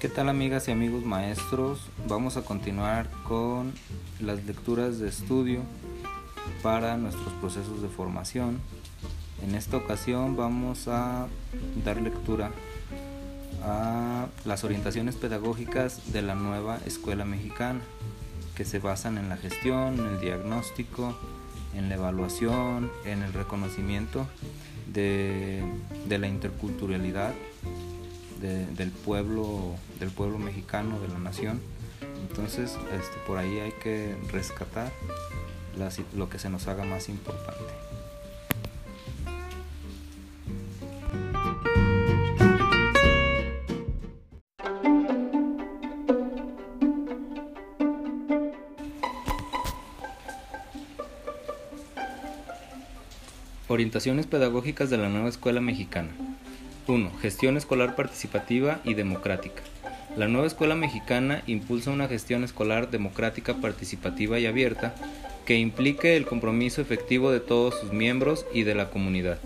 ¿Qué tal amigas y amigos maestros? Vamos a continuar con las lecturas de estudio para nuestros procesos de formación. En esta ocasión vamos a dar lectura a las orientaciones pedagógicas de la nueva escuela mexicana, que se basan en la gestión, en el diagnóstico, en la evaluación, en el reconocimiento de, la interculturalidad del pueblo del pueblo mexicano de la nación entonces este, por ahí hay que rescatar lo que se nos haga más importante Orientaciones pedagógicas de la nueva escuela mexicana. 1. Gestión escolar participativa y democrática. La nueva escuela mexicana impulsa una gestión escolar democrática, participativa y abierta que implique el compromiso efectivo de todos sus miembros y de la comunidad.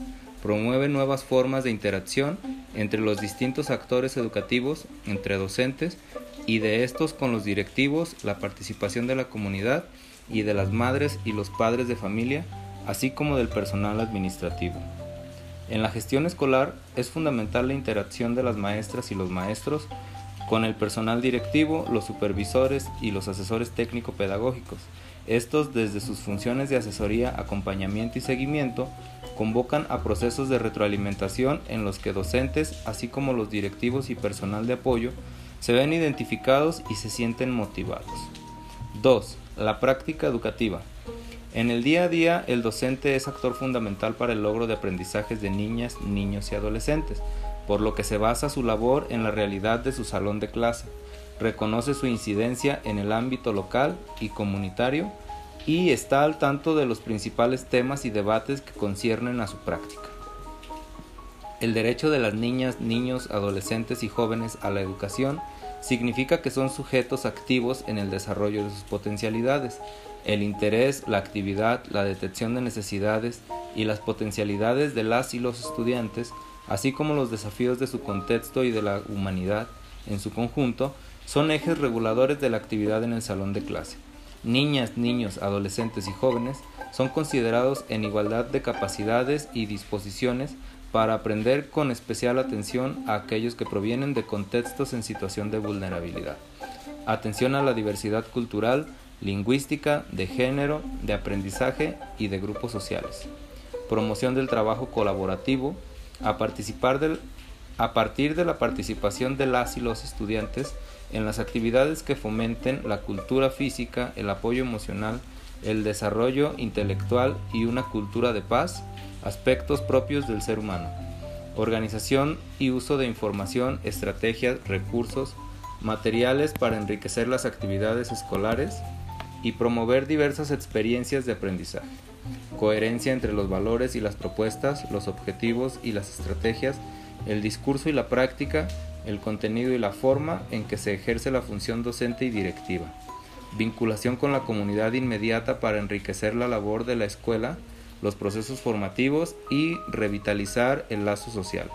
Promueve nuevas formas de interacción entre los distintos actores educativos, entre docentes y de estos con los directivos, la participación de la comunidad y de las madres y los padres de familia, así como del personal administrativo. En la gestión escolar es fundamental la interacción de las maestras y los maestros con el personal directivo, los supervisores y los asesores técnico-pedagógicos. Estos, desde sus funciones de asesoría, acompañamiento y seguimiento, convocan a procesos de retroalimentación en los que docentes, así como los directivos y personal de apoyo, se ven identificados y se sienten motivados. 2. La práctica educativa. En el día a día, el docente es actor fundamental para el logro de aprendizajes de niñas, niños y adolescentes, por lo que se basa su labor en la realidad de su salón de clase, reconoce su incidencia en el ámbito local y comunitario y está al tanto de los principales temas y debates que conciernen a su práctica. El derecho de las niñas, niños, adolescentes y jóvenes a la educación significa que son sujetos activos en el desarrollo de sus potencialidades, el interés, la actividad, la detección de necesidades y las potencialidades de las y los estudiantes, así como los desafíos de su contexto y de la humanidad en su conjunto, son ejes reguladores de la actividad en el salón de clase. Niñas, niños, adolescentes y jóvenes son considerados en igualdad de capacidades y disposiciones para aprender con especial atención a aquellos que provienen de contextos en situación de vulnerabilidad. Atención a la diversidad cultural, lingüística, de género, de aprendizaje y de grupos sociales. Promoción del trabajo colaborativo a, participar del, a partir de la participación de las y los estudiantes en las actividades que fomenten la cultura física, el apoyo emocional, el desarrollo intelectual y una cultura de paz, aspectos propios del ser humano. Organización y uso de información, estrategias, recursos, materiales para enriquecer las actividades escolares, y promover diversas experiencias de aprendizaje. Coherencia entre los valores y las propuestas, los objetivos y las estrategias, el discurso y la práctica, el contenido y la forma en que se ejerce la función docente y directiva. Vinculación con la comunidad inmediata para enriquecer la labor de la escuela, los procesos formativos y revitalizar el lazo social.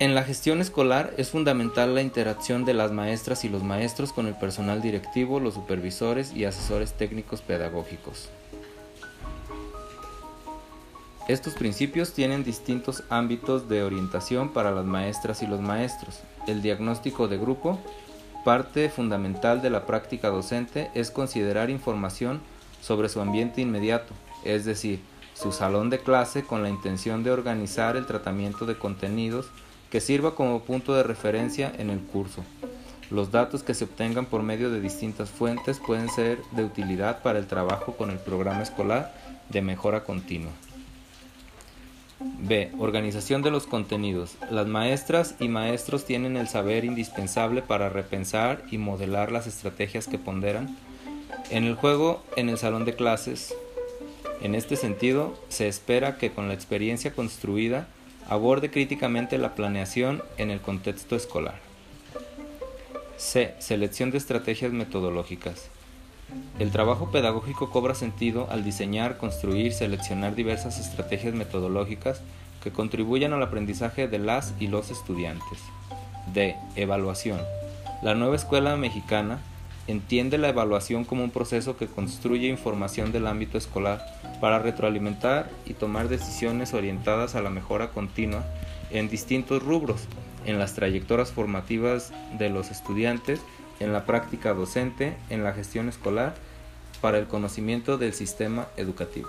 En la gestión escolar es fundamental la interacción de las maestras y los maestros con el personal directivo, los supervisores y asesores técnicos pedagógicos. Estos principios tienen distintos ámbitos de orientación para las maestras y los maestros. El diagnóstico de grupo, parte fundamental de la práctica docente, es considerar información sobre su ambiente inmediato, es decir, su salón de clase con la intención de organizar el tratamiento de contenidos que sirva como punto de referencia en el curso. Los datos que se obtengan por medio de distintas fuentes pueden ser de utilidad para el trabajo con el programa escolar de mejora continua. B. Organización de los contenidos. Las maestras y maestros tienen el saber indispensable para repensar y modelar las estrategias que ponderan en el juego en el salón de clases. En este sentido, se espera que con la experiencia construida Aborde críticamente la planeación en el contexto escolar. C. Selección de estrategias metodológicas. El trabajo pedagógico cobra sentido al diseñar, construir, seleccionar diversas estrategias metodológicas que contribuyan al aprendizaje de las y los estudiantes. D. Evaluación. La nueva escuela mexicana entiende la evaluación como un proceso que construye información del ámbito escolar para retroalimentar y tomar decisiones orientadas a la mejora continua en distintos rubros, en las trayectorias formativas de los estudiantes, en la práctica docente, en la gestión escolar, para el conocimiento del sistema educativo.